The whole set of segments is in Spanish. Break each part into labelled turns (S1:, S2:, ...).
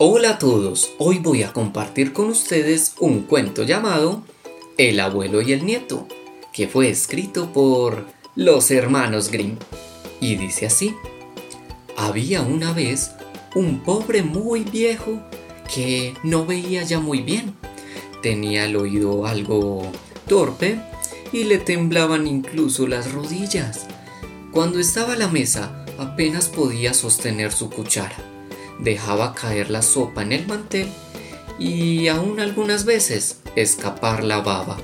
S1: Hola a todos, hoy voy a compartir con ustedes un cuento llamado El abuelo y el nieto, que fue escrito por los hermanos Grimm. Y dice así, había una vez un pobre muy viejo que no veía ya muy bien. Tenía el oído algo torpe y le temblaban incluso las rodillas. Cuando estaba a la mesa apenas podía sostener su cuchara dejaba caer la sopa en el mantel y aún algunas veces escapar la baba.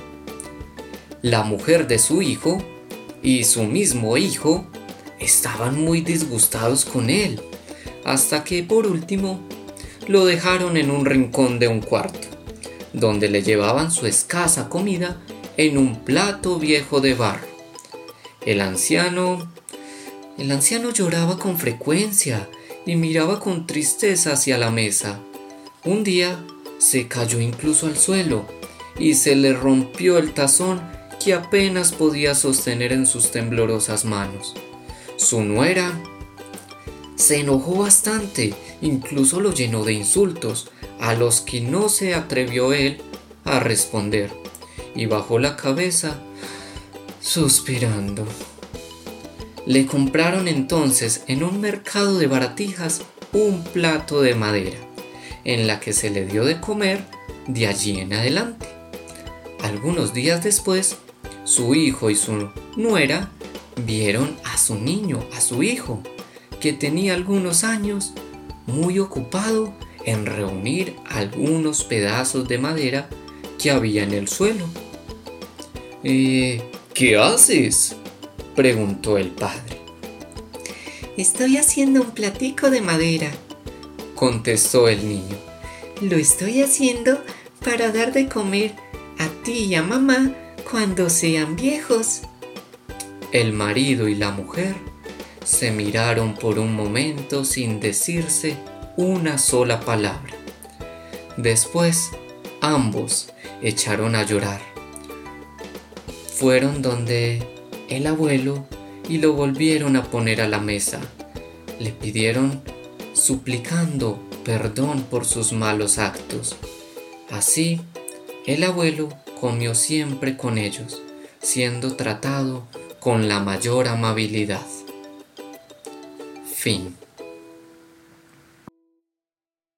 S1: La mujer de su hijo y su mismo hijo estaban muy disgustados con él, hasta que por último lo dejaron en un rincón de un cuarto, donde le llevaban su escasa comida en un plato viejo de barro. El anciano... El anciano lloraba con frecuencia y miraba con tristeza hacia la mesa. Un día se cayó incluso al suelo y se le rompió el tazón que apenas podía sostener en sus temblorosas manos. Su nuera se enojó bastante, incluso lo llenó de insultos, a los que no se atrevió él a responder, y bajó la cabeza, suspirando. Le compraron entonces en un mercado de baratijas un plato de madera, en la que se le dio de comer de allí en adelante. Algunos días después, su hijo y su nuera vieron a su niño, a su hijo, que tenía algunos años, muy ocupado en reunir algunos pedazos de madera que había en el suelo.
S2: Eh, ¿Qué haces? Preguntó el padre.
S3: Estoy haciendo un platico de madera, contestó el niño. Lo estoy haciendo para dar de comer a ti y a mamá cuando sean viejos.
S1: El marido y la mujer se miraron por un momento sin decirse una sola palabra. Después, ambos echaron a llorar. Fueron donde el abuelo y lo volvieron a poner a la mesa. Le pidieron suplicando perdón por sus malos actos. Así, el abuelo comió siempre con ellos, siendo tratado con la mayor amabilidad. Fin.